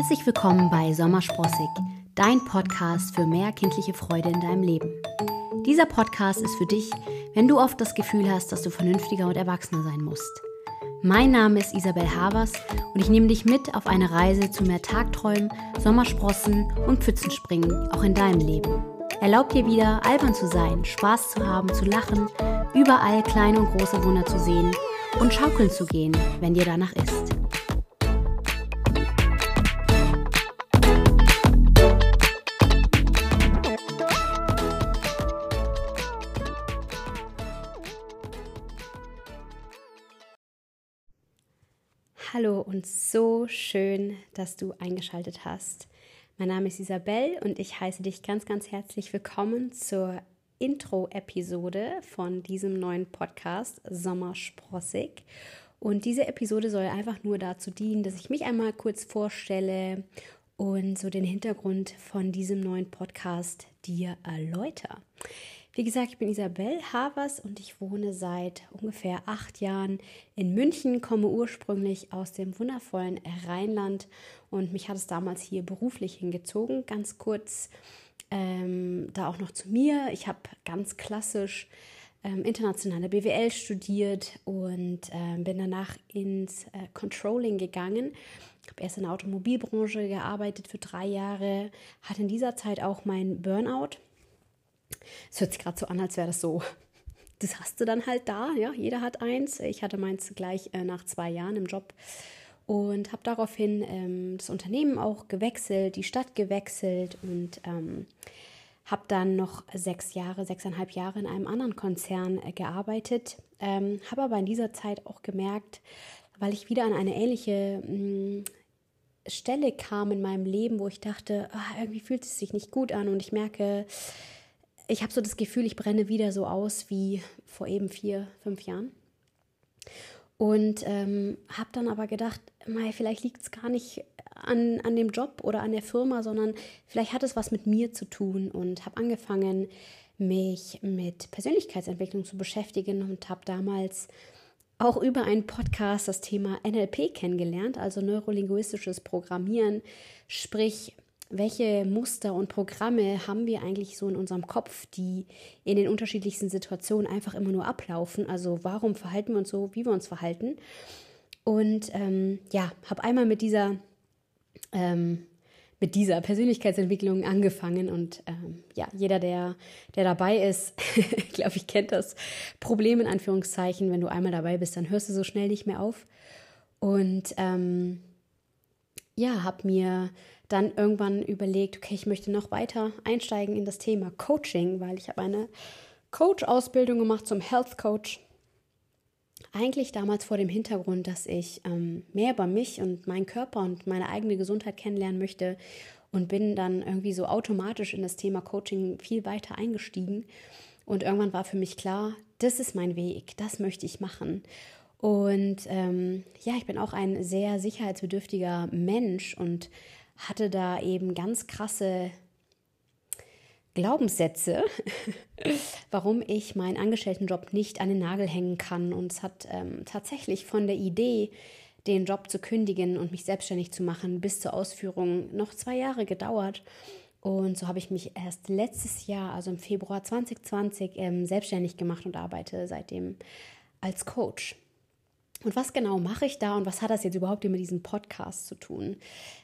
Herzlich willkommen bei Sommersprossig, dein Podcast für mehr kindliche Freude in deinem Leben. Dieser Podcast ist für dich, wenn du oft das Gefühl hast, dass du vernünftiger und erwachsener sein musst. Mein Name ist Isabel Havers und ich nehme dich mit auf eine Reise zu mehr Tagträumen, Sommersprossen und Pfützenspringen, auch in deinem Leben. Erlaub dir wieder, albern zu sein, Spaß zu haben, zu lachen, überall kleine und große Wunder zu sehen und schaukeln zu gehen, wenn dir danach ist. Hallo und so schön, dass du eingeschaltet hast. Mein Name ist Isabel und ich heiße dich ganz, ganz herzlich willkommen zur Intro-Episode von diesem neuen Podcast Sommersprossig. Und diese Episode soll einfach nur dazu dienen, dass ich mich einmal kurz vorstelle und so den Hintergrund von diesem neuen Podcast dir erläutere. Wie gesagt, ich bin Isabel Havers und ich wohne seit ungefähr acht Jahren in München, komme ursprünglich aus dem wundervollen Rheinland und mich hat es damals hier beruflich hingezogen. Ganz kurz ähm, da auch noch zu mir. Ich habe ganz klassisch ähm, internationale BWL studiert und äh, bin danach ins äh, Controlling gegangen. Ich habe erst in der Automobilbranche gearbeitet für drei Jahre, hatte in dieser Zeit auch mein Burnout es hört sich gerade so an, als wäre das so. Das hast du dann halt da, ja. Jeder hat eins. Ich hatte meins gleich äh, nach zwei Jahren im Job und habe daraufhin ähm, das Unternehmen auch gewechselt, die Stadt gewechselt und ähm, habe dann noch sechs Jahre, sechseinhalb Jahre in einem anderen Konzern äh, gearbeitet. Ähm, habe aber in dieser Zeit auch gemerkt, weil ich wieder an eine ähnliche mh, mm, Stelle kam in meinem Leben, wo ich dachte, ah, irgendwie fühlt es sich nicht gut an und ich merke, ich habe so das Gefühl, ich brenne wieder so aus wie vor eben vier, fünf Jahren. Und ähm, habe dann aber gedacht, mei, vielleicht liegt es gar nicht an, an dem Job oder an der Firma, sondern vielleicht hat es was mit mir zu tun und habe angefangen, mich mit Persönlichkeitsentwicklung zu beschäftigen und habe damals auch über einen Podcast das Thema NLP kennengelernt, also neurolinguistisches Programmieren, sprich welche Muster und Programme haben wir eigentlich so in unserem Kopf, die in den unterschiedlichsten Situationen einfach immer nur ablaufen. Also warum verhalten wir uns so, wie wir uns verhalten. Und ähm, ja, habe einmal mit dieser, ähm, mit dieser Persönlichkeitsentwicklung angefangen. Und ähm, ja, jeder, der, der dabei ist, glaube ich, kennt das Problem in Anführungszeichen. Wenn du einmal dabei bist, dann hörst du so schnell nicht mehr auf. Und ähm, ja, habe mir dann irgendwann überlegt, okay, ich möchte noch weiter einsteigen in das Thema Coaching, weil ich habe eine Coach-Ausbildung gemacht zum Health Coach. Eigentlich damals vor dem Hintergrund, dass ich ähm, mehr über mich und meinen Körper und meine eigene Gesundheit kennenlernen möchte und bin dann irgendwie so automatisch in das Thema Coaching viel weiter eingestiegen. Und irgendwann war für mich klar, das ist mein Weg, das möchte ich machen. Und ähm, ja, ich bin auch ein sehr sicherheitsbedürftiger Mensch und hatte da eben ganz krasse Glaubenssätze, warum ich meinen Angestelltenjob nicht an den Nagel hängen kann. Und es hat ähm, tatsächlich von der Idee, den Job zu kündigen und mich selbstständig zu machen, bis zur Ausführung noch zwei Jahre gedauert. Und so habe ich mich erst letztes Jahr, also im Februar 2020, ähm, selbstständig gemacht und arbeite seitdem als Coach. Und was genau mache ich da und was hat das jetzt überhaupt mit diesem Podcast zu tun?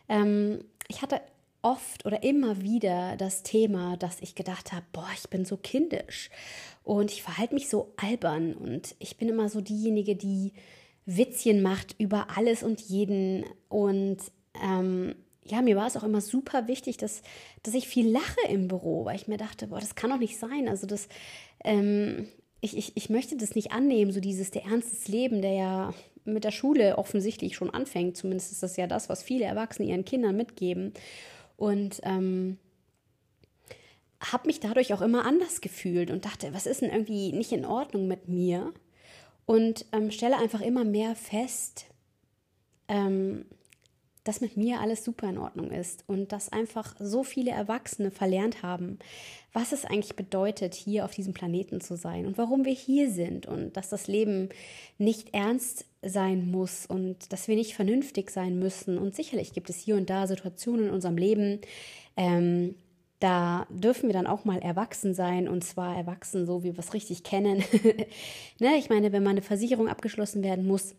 Ähm, ich hatte oft oder immer wieder das Thema, dass ich gedacht habe, boah, ich bin so kindisch und ich verhalte mich so albern und ich bin immer so diejenige, die Witzchen macht über alles und jeden und ähm, ja, mir war es auch immer super wichtig, dass, dass ich viel lache im Büro, weil ich mir dachte, boah, das kann doch nicht sein. Also das, ähm, ich, ich, ich möchte das nicht annehmen, so dieses der Ernst des Lebens, der ja mit der Schule offensichtlich schon anfängt. Zumindest ist das ja das, was viele Erwachsene ihren Kindern mitgeben. Und ähm, habe mich dadurch auch immer anders gefühlt und dachte, was ist denn irgendwie nicht in Ordnung mit mir? Und ähm, stelle einfach immer mehr fest, ähm, dass mit mir alles super in Ordnung ist und dass einfach so viele Erwachsene verlernt haben, was es eigentlich bedeutet, hier auf diesem Planeten zu sein und warum wir hier sind und dass das Leben nicht ernst sein muss und dass wir nicht vernünftig sein müssen. Und sicherlich gibt es hier und da Situationen in unserem Leben, ähm, da dürfen wir dann auch mal erwachsen sein und zwar erwachsen, so wie wir es richtig kennen. ne? Ich meine, wenn mal eine Versicherung abgeschlossen werden muss,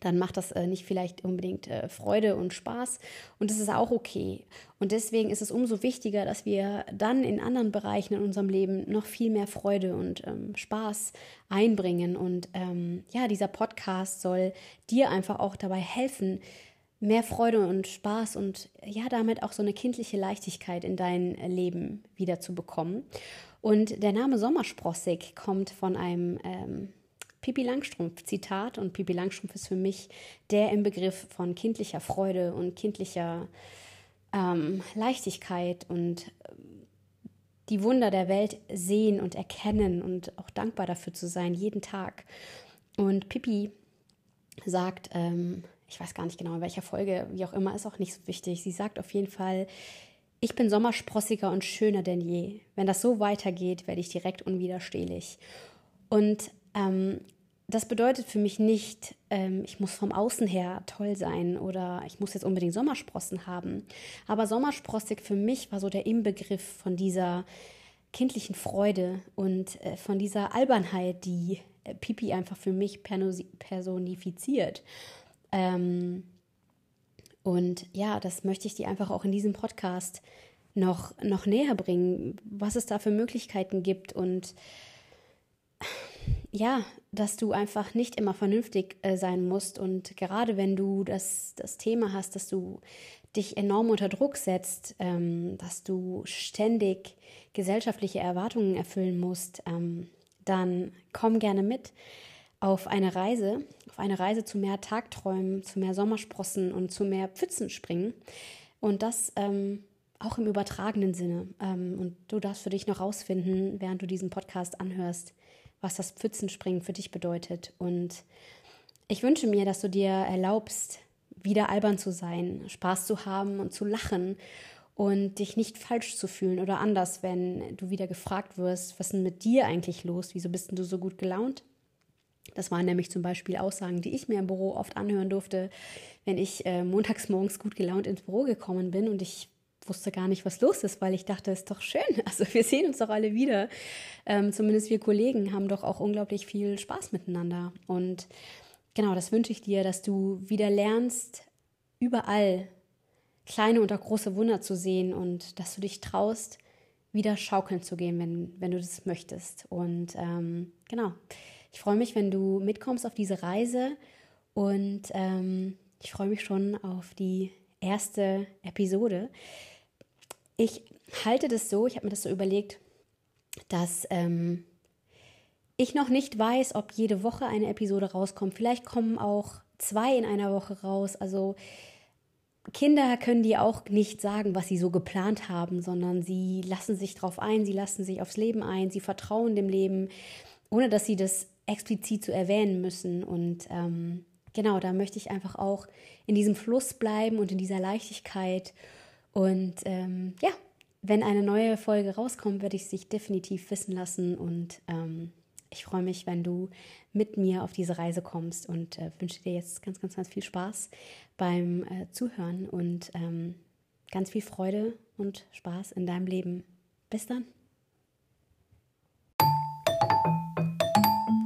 dann macht das äh, nicht vielleicht unbedingt äh, Freude und Spaß. Und das ist auch okay. Und deswegen ist es umso wichtiger, dass wir dann in anderen Bereichen in unserem Leben noch viel mehr Freude und ähm, Spaß einbringen. Und ähm, ja, dieser Podcast soll dir einfach auch dabei helfen, mehr Freude und Spaß und ja, damit auch so eine kindliche Leichtigkeit in dein Leben wieder zu bekommen. Und der Name Sommersprossig kommt von einem ähm, Pipi Langstrumpf Zitat und Pipi Langstrumpf ist für mich der im Begriff von kindlicher Freude und kindlicher ähm, Leichtigkeit und ähm, die Wunder der Welt sehen und erkennen und auch dankbar dafür zu sein, jeden Tag. Und Pipi sagt, ähm, ich weiß gar nicht genau in welcher Folge, wie auch immer, ist auch nicht so wichtig. Sie sagt auf jeden Fall, ich bin sommersprossiger und schöner denn je. Wenn das so weitergeht, werde ich direkt unwiderstehlich. Und ähm, das bedeutet für mich nicht, ähm, ich muss vom Außen her toll sein oder ich muss jetzt unbedingt Sommersprossen haben. Aber sommersprossig für mich war so der Inbegriff von dieser kindlichen Freude und äh, von dieser Albernheit, die äh, Pipi einfach für mich personifiziert. Ähm, und ja, das möchte ich dir einfach auch in diesem Podcast noch, noch näher bringen, was es da für Möglichkeiten gibt und ja, dass du einfach nicht immer vernünftig äh, sein musst. Und gerade wenn du das, das Thema hast, dass du dich enorm unter Druck setzt, ähm, dass du ständig gesellschaftliche Erwartungen erfüllen musst, ähm, dann komm gerne mit auf eine Reise, auf eine Reise zu mehr Tagträumen, zu mehr Sommersprossen und zu mehr Pfützenspringen. Und das ähm, auch im übertragenen Sinne. Ähm, und du darfst für dich noch rausfinden, während du diesen Podcast anhörst, was das Pfützenspringen für dich bedeutet. Und ich wünsche mir, dass du dir erlaubst, wieder albern zu sein, Spaß zu haben und zu lachen und dich nicht falsch zu fühlen oder anders, wenn du wieder gefragt wirst, was ist denn mit dir eigentlich los? Wieso bist denn du so gut gelaunt? Das waren nämlich zum Beispiel Aussagen, die ich mir im Büro oft anhören durfte, wenn ich äh, montags morgens gut gelaunt ins Büro gekommen bin und ich wusste gar nicht, was los ist, weil ich dachte, ist doch schön. Also wir sehen uns doch alle wieder. Ähm, zumindest wir Kollegen haben doch auch unglaublich viel Spaß miteinander. Und genau, das wünsche ich dir, dass du wieder lernst, überall kleine und auch große Wunder zu sehen und dass du dich traust, wieder schaukeln zu gehen, wenn, wenn du das möchtest. Und ähm, genau, ich freue mich, wenn du mitkommst auf diese Reise und ähm, ich freue mich schon auf die erste Episode. Ich halte das so, ich habe mir das so überlegt, dass ähm, ich noch nicht weiß, ob jede Woche eine Episode rauskommt. Vielleicht kommen auch zwei in einer Woche raus. Also Kinder können dir auch nicht sagen, was sie so geplant haben, sondern sie lassen sich darauf ein, sie lassen sich aufs Leben ein, sie vertrauen dem Leben, ohne dass sie das explizit zu erwähnen müssen. Und ähm, genau, da möchte ich einfach auch in diesem Fluss bleiben und in dieser Leichtigkeit und ähm, ja, wenn eine neue Folge rauskommt, werde ich sich definitiv wissen lassen. Und ähm, ich freue mich, wenn du mit mir auf diese Reise kommst und äh, wünsche dir jetzt ganz, ganz, ganz viel Spaß beim äh, Zuhören und ähm, ganz viel Freude und Spaß in deinem Leben. Bis dann.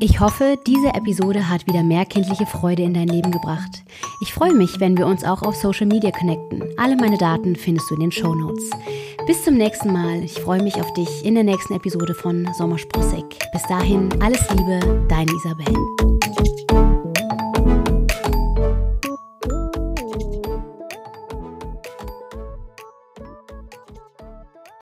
Ich hoffe, diese Episode hat wieder mehr kindliche Freude in dein Leben gebracht. Ich freue mich, wenn wir uns auch auf Social Media connecten. Alle meine Daten findest du in den Show Notes. Bis zum nächsten Mal. Ich freue mich auf dich in der nächsten Episode von Sommersprossig. Bis dahin, alles Liebe, deine Isabel.